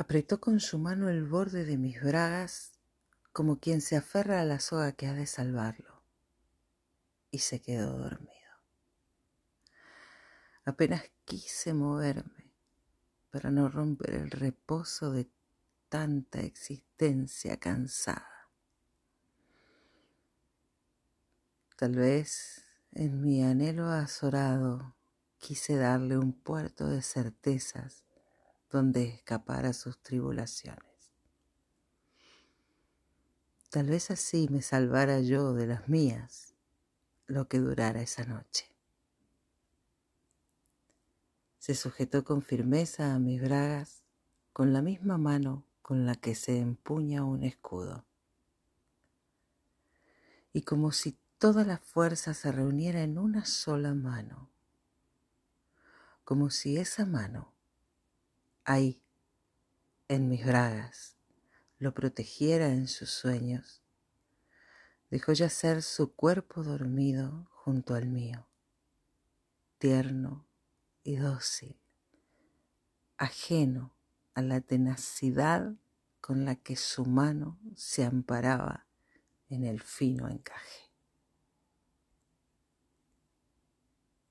Apretó con su mano el borde de mis bragas como quien se aferra a la soga que ha de salvarlo, y se quedó dormido. Apenas quise moverme para no romper el reposo de tanta existencia cansada. Tal vez en mi anhelo azorado quise darle un puerto de certezas donde escapar a sus tribulaciones. Tal vez así me salvara yo de las mías lo que durara esa noche. Se sujetó con firmeza a mis bragas con la misma mano con la que se empuña un escudo. Y como si toda la fuerza se reuniera en una sola mano, como si esa mano ahí, en mis bragas, lo protegiera en sus sueños, dejó yacer su cuerpo dormido junto al mío, tierno y dócil, ajeno a la tenacidad con la que su mano se amparaba en el fino encaje.